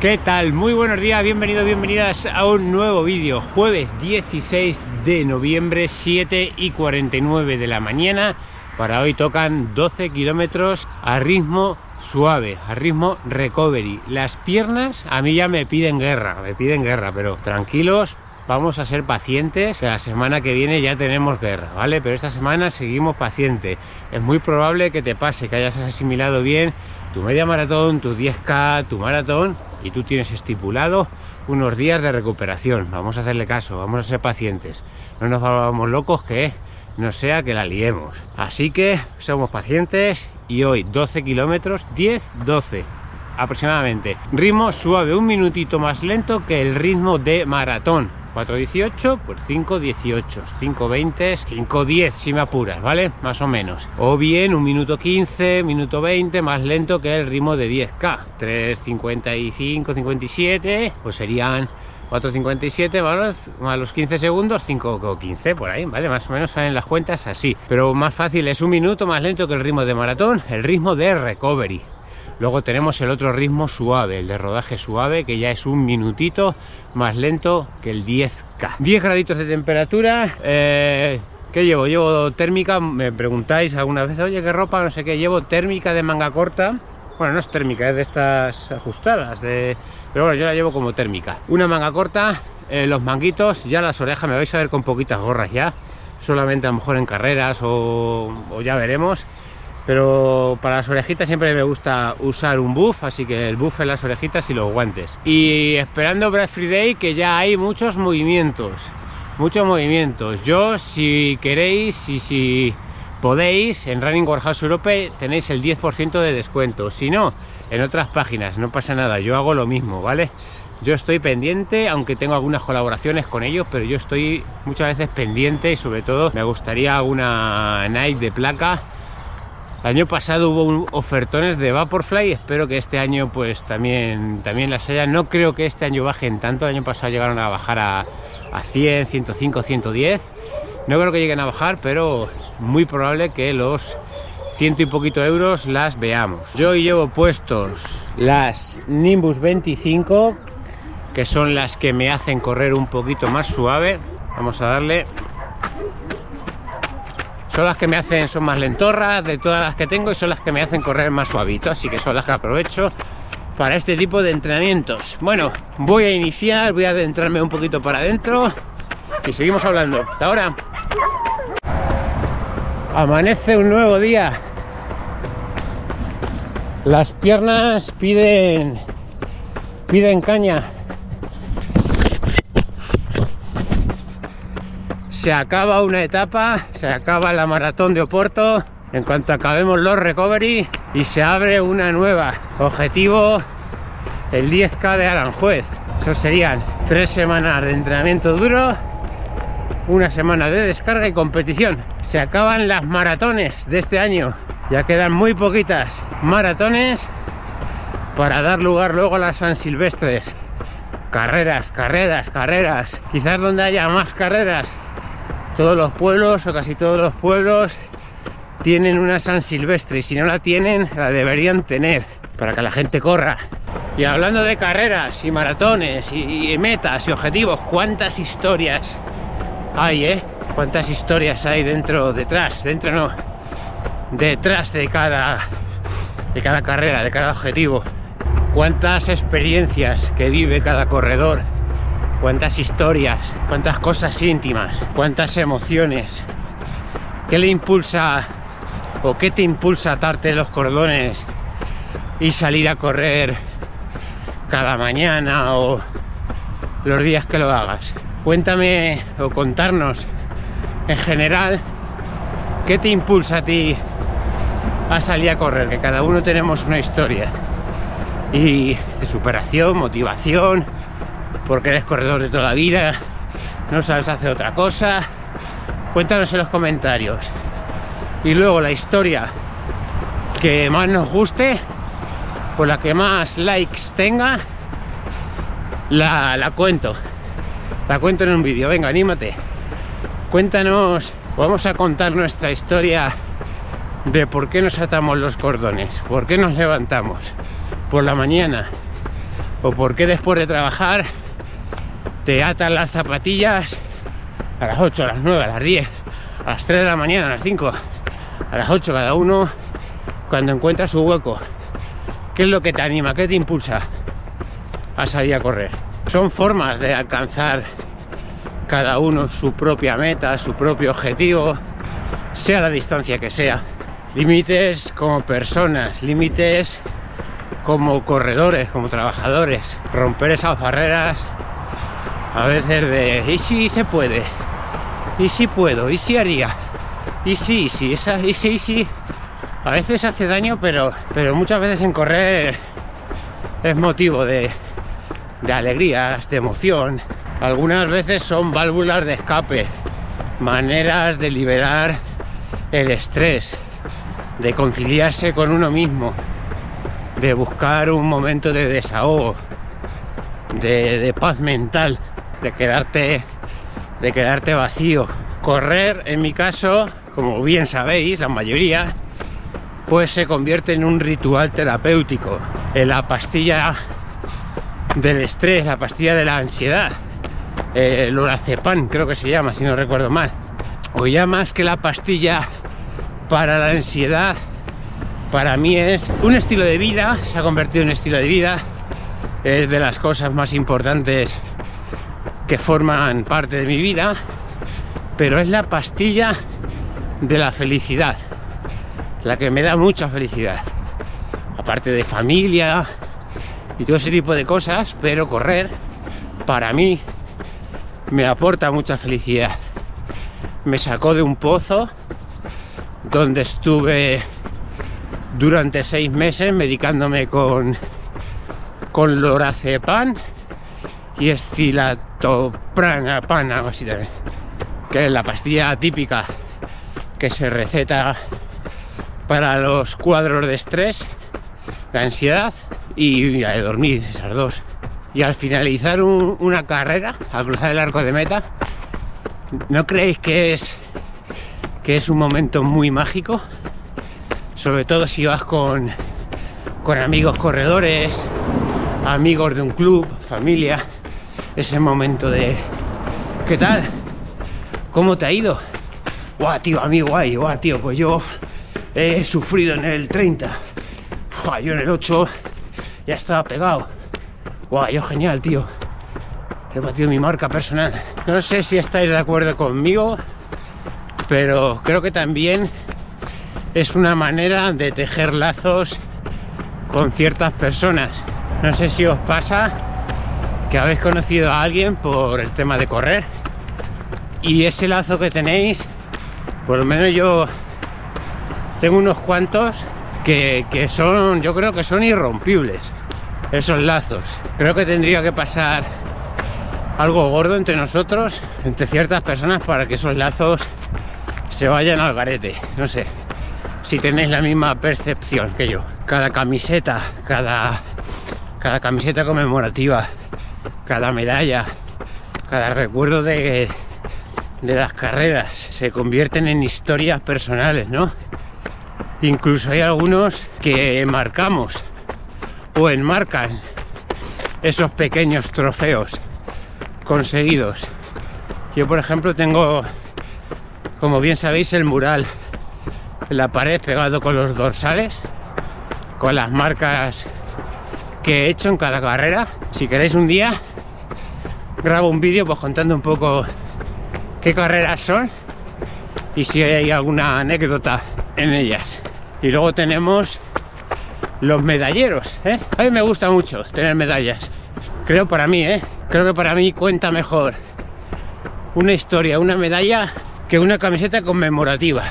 ¿Qué tal? Muy buenos días, bienvenidos, bienvenidas a un nuevo vídeo. Jueves 16 de noviembre, 7 y 49 de la mañana. Para hoy tocan 12 kilómetros a ritmo suave, a ritmo recovery. Las piernas a mí ya me piden guerra, me piden guerra, pero tranquilos, vamos a ser pacientes. La semana que viene ya tenemos guerra, ¿vale? Pero esta semana seguimos pacientes. Es muy probable que te pase, que hayas asimilado bien tu media maratón, tu 10K, tu maratón y tú tienes estipulado unos días de recuperación. Vamos a hacerle caso, vamos a ser pacientes. No nos vamos locos que no sea que la liemos. Así que somos pacientes y hoy 12 kilómetros, 10, 12 aproximadamente. Ritmo suave, un minutito más lento que el ritmo de maratón. 4.18, pues 5.18, 5.20, 5.10 si me apuras, ¿vale? Más o menos. O bien un minuto 15, minuto 20, más lento que el ritmo de 10K. 3.55, 57, pues serían 4.57 más los 15 segundos, 5.15 por ahí, ¿vale? Más o menos salen las cuentas así. Pero más fácil es un minuto más lento que el ritmo de maratón, el ritmo de recovery. Luego tenemos el otro ritmo suave, el de rodaje suave, que ya es un minutito más lento que el 10K. 10 graditos de temperatura. Eh, ¿Qué llevo? Llevo térmica, me preguntáis alguna vez, oye, ¿qué ropa? No sé qué, llevo térmica de manga corta. Bueno, no es térmica, es de estas ajustadas, de... pero bueno, yo la llevo como térmica. Una manga corta, eh, los manguitos, ya las orejas me vais a ver con poquitas gorras ya, solamente a lo mejor en carreras o, o ya veremos pero para las orejitas siempre me gusta usar un buff, así que el buff en las orejitas y los guantes. Y esperando Black Friday que ya hay muchos movimientos, muchos movimientos. Yo si queréis y si podéis, en Running Warehouse Europe tenéis el 10% de descuento. Si no, en otras páginas, no pasa nada, yo hago lo mismo, ¿vale? Yo estoy pendiente, aunque tengo algunas colaboraciones con ellos, pero yo estoy muchas veces pendiente y sobre todo me gustaría una Nike de placa año pasado hubo ofertones de Vaporfly, espero que este año pues también, también las haya. No creo que este año bajen tanto, el año pasado llegaron a bajar a, a 100, 105, 110. No creo que lleguen a bajar, pero muy probable que los ciento y poquito euros las veamos. Yo llevo puestos las Nimbus 25, que son las que me hacen correr un poquito más suave. Vamos a darle son las que me hacen, son más lentorras de todas las que tengo y son las que me hacen correr más suavito, así que son las que aprovecho para este tipo de entrenamientos. Bueno, voy a iniciar, voy a adentrarme un poquito para adentro y seguimos hablando. Hasta ahora. Amanece un nuevo día. Las piernas piden piden caña. Se acaba una etapa, se acaba la maratón de Oporto, en cuanto acabemos los recovery y se abre una nueva. Objetivo el 10K de Aranjuez. Eso serían tres semanas de entrenamiento duro, una semana de descarga y competición. Se acaban las maratones de este año. Ya quedan muy poquitas maratones para dar lugar luego a las San Silvestres. Carreras, carreras, carreras. Quizás donde haya más carreras todos los pueblos o casi todos los pueblos tienen una San Silvestre y si no la tienen la deberían tener para que la gente corra. Y hablando de carreras y maratones y, metas y objetivos, cuántas historias hay, ¿eh? Cuántas historias hay dentro, detrás, dentro no, detrás de cada, de cada carrera, de cada objetivo. Cuántas experiencias que vive cada corredor cuántas historias, cuántas cosas íntimas, cuántas emociones. ¿Qué le impulsa o qué te impulsa a atarte los cordones y salir a correr cada mañana o los días que lo hagas? Cuéntame o contarnos en general qué te impulsa a ti a salir a correr, que cada uno tenemos una historia y de superación, motivación, porque eres corredor de toda la vida, no sabes hacer otra cosa. Cuéntanos en los comentarios. Y luego la historia que más nos guste, o la que más likes tenga, la, la cuento. La cuento en un vídeo. Venga, anímate. Cuéntanos, vamos a contar nuestra historia de por qué nos atamos los cordones, por qué nos levantamos por la mañana o por qué después de trabajar te atan las zapatillas a las 8, a las 9, a las 10, a las 3 de la mañana, a las 5, a las 8 cada uno cuando encuentra su hueco. ¿Qué es lo que te anima? ¿Qué te impulsa a salir a correr? Son formas de alcanzar cada uno su propia meta, su propio objetivo, sea la distancia que sea. Límites como personas, límites como corredores, como trabajadores. Romper esas barreras a veces de ¿y si se puede? ¿Y si puedo? ¿Y si haría? ¿Y si, y si? Esa, ¿Y si, y si? A veces hace daño, pero, pero muchas veces en correr es motivo de, de alegrías, de emoción. Algunas veces son válvulas de escape, maneras de liberar el estrés, de conciliarse con uno mismo, de buscar un momento de desahogo, de, de paz mental, de quedarte, de quedarte vacío. Correr, en mi caso, como bien sabéis, la mayoría, pues se convierte en un ritual terapéutico, en la pastilla del estrés, la pastilla de la ansiedad, eh, el lorazepam creo que se llama, si no recuerdo mal, o ya más que la pastilla para la ansiedad, para mí es un estilo de vida, se ha convertido en un estilo de vida, es de las cosas más importantes que forman parte de mi vida, pero es la pastilla de la felicidad, la que me da mucha felicidad, aparte de familia y todo ese tipo de cosas, pero correr para mí me aporta mucha felicidad. Me sacó de un pozo donde estuve durante seis meses medicándome con, con lorazepam y así también, que es la pastilla típica que se receta para los cuadros de estrés, de ansiedad y de dormir, esas dos. Y al finalizar un, una carrera, al cruzar el arco de meta, ¿no creéis que es que es un momento muy mágico? Sobre todo si vas con, con amigos corredores, amigos de un club, familia, ese momento de ¿qué tal? ¿Cómo te ha ido? Guau, tío, amigo, guay, guau, tío, pues yo he sufrido en el 30. Buah, yo en el 8 ya estaba pegado. Guau, yo genial, tío. He batido mi marca personal. No sé si estáis de acuerdo conmigo, pero creo que también es una manera de tejer lazos con ciertas personas. No sé si os pasa que habéis conocido a alguien por el tema de correr y ese lazo que tenéis, por lo menos yo tengo unos cuantos que, que son, yo creo que son irrompibles esos lazos. Creo que tendría que pasar algo gordo entre nosotros, entre ciertas personas, para que esos lazos se vayan al garete. No sé si tenéis la misma percepción que yo. Cada camiseta, cada, cada camiseta conmemorativa, cada medalla, cada recuerdo de, de las carreras se convierten en historias personales, ¿no? Incluso hay algunos que marcamos o enmarcan esos pequeños trofeos conseguidos. Yo, por ejemplo, tengo, como bien sabéis, el mural en la pared pegado con los dorsales, con las marcas que he hecho en cada carrera. Si queréis un día, grabo un vídeo pues contando un poco qué carreras son y si hay alguna anécdota en ellas. Y luego tenemos los medalleros. ¿eh? A mí me gusta mucho tener medallas. Creo para mí, ¿eh? creo que para mí cuenta mejor una historia, una medalla que una camiseta conmemorativa.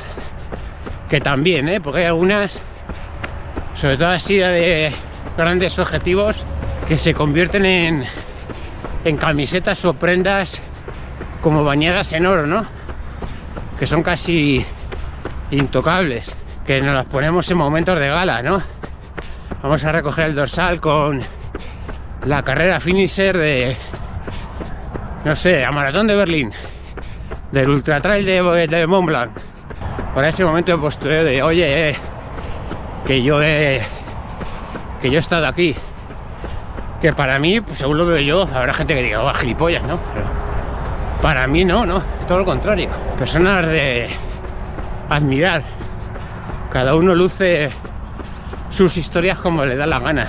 Que también, ¿eh? porque hay algunas, sobre todo así de grandes objetivos, que se convierten en, en camisetas o prendas como bañadas en oro, ¿no? Que son casi intocables, que nos las ponemos en momentos de gala, ¿no? Vamos a recoger el dorsal con la carrera finisher de, no sé, a Maratón de Berlín, del Ultra Trail de, de Mont Blanc. Por ese momento de postureo de, oye, eh, que yo he, que yo he estado aquí, que para mí, según lo veo yo, habrá gente que diga, oh, gilipollas, ¿no? Pero para mí no, no, todo lo contrario. Personas de admirar. Cada uno luce sus historias como le da la gana.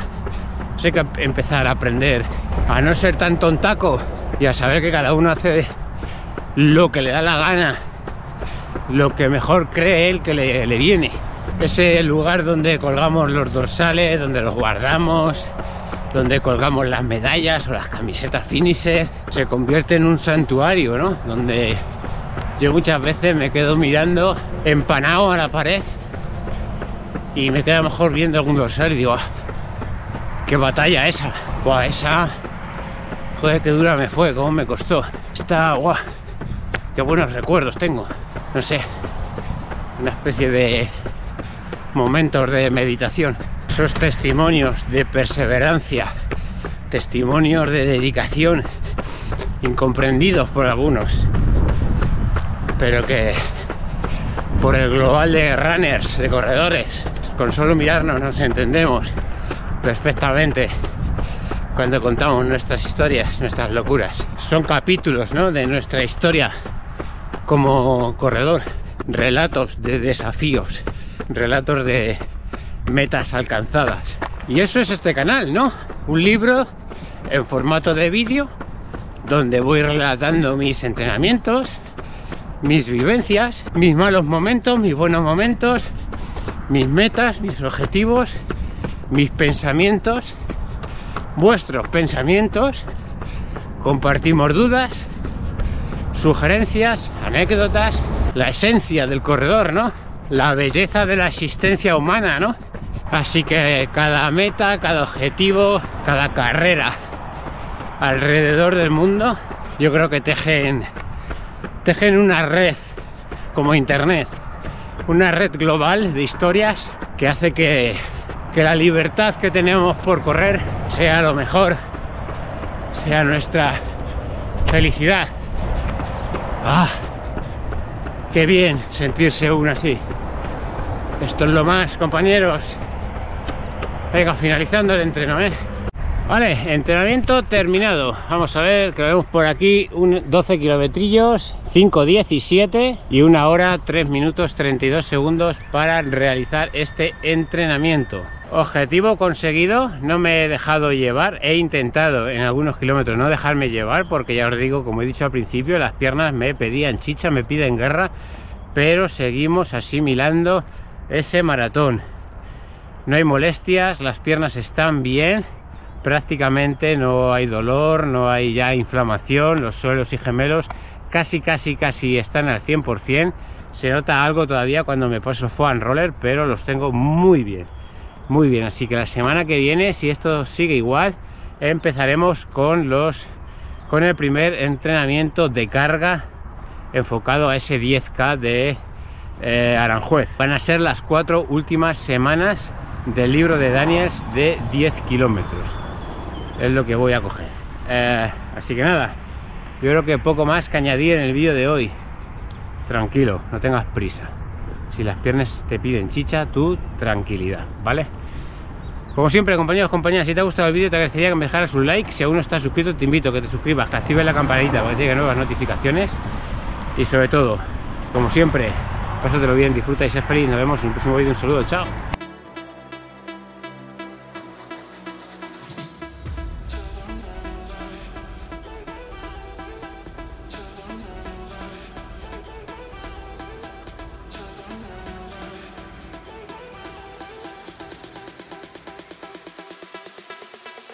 Hay que empezar a aprender a no ser tan tontaco y a saber que cada uno hace lo que le da la gana, lo que mejor cree él que le viene. Ese lugar donde colgamos los dorsales, donde los guardamos, donde colgamos las medallas o las camisetas finisher, se convierte en un santuario, ¿no? Donde yo muchas veces me quedo mirando empanado a la pared y me queda mejor viendo algún dorsal y digo, ah, qué batalla esa, Buah, esa, joder, qué dura me fue, cómo me costó. Está, guau, qué buenos recuerdos tengo, no sé, una especie de momentos de meditación esos testimonios de perseverancia, testimonios de dedicación, incomprendidos por algunos, pero que por el global de runners, de corredores, con solo mirarnos nos entendemos perfectamente cuando contamos nuestras historias, nuestras locuras. Son capítulos ¿no? de nuestra historia como corredor, relatos de desafíos, relatos de metas alcanzadas. Y eso es este canal, ¿no? Un libro en formato de vídeo donde voy relatando mis entrenamientos, mis vivencias, mis malos momentos, mis buenos momentos, mis metas, mis objetivos, mis pensamientos, vuestros pensamientos. Compartimos dudas, sugerencias, anécdotas, la esencia del corredor, ¿no? La belleza de la existencia humana, ¿no? Así que cada meta, cada objetivo, cada carrera alrededor del mundo, yo creo que tejen, una red como Internet, una red global de historias que hace que, que la libertad que tenemos por correr sea lo mejor, sea nuestra felicidad. ¡Ah! ¡Qué bien sentirse uno así! Esto es lo más, compañeros. Venga, finalizando el entreno, ¿eh? Vale, entrenamiento terminado. Vamos a ver, que vemos por aquí un 12 kilometrillos, 5.17 y una hora, 3 minutos, 32 segundos para realizar este entrenamiento. Objetivo conseguido, no me he dejado llevar, he intentado en algunos kilómetros no dejarme llevar porque ya os digo, como he dicho al principio, las piernas me pedían chicha, me piden guerra, pero seguimos asimilando ese maratón no hay molestias, las piernas están bien, prácticamente no hay dolor, no hay ya inflamación, los suelos y gemelos casi, casi, casi están al 100%. Se nota algo todavía cuando me paso foam roller, pero los tengo muy bien, muy bien. Así que la semana que viene, si esto sigue igual, empezaremos con los con el primer entrenamiento de carga enfocado a ese 10K de eh, Aranjuez. Van a ser las cuatro últimas semanas del libro de Daniels de 10 kilómetros. Es lo que voy a coger. Eh, así que nada, yo creo que poco más que añadir en el vídeo de hoy. Tranquilo, no tengas prisa. Si las piernas te piden chicha, tú tranquilidad, ¿vale? Como siempre, compañeros, compañeras, si te ha gustado el vídeo, te agradecería que me dejaras un like. Si aún no estás suscrito, te invito a que te suscribas, que actives la campanita para que te lleguen nuevas notificaciones. Y sobre todo, como siempre, pásatelo bien, disfruta y sé feliz. Nos vemos en un próximo vídeo. Un saludo, chao.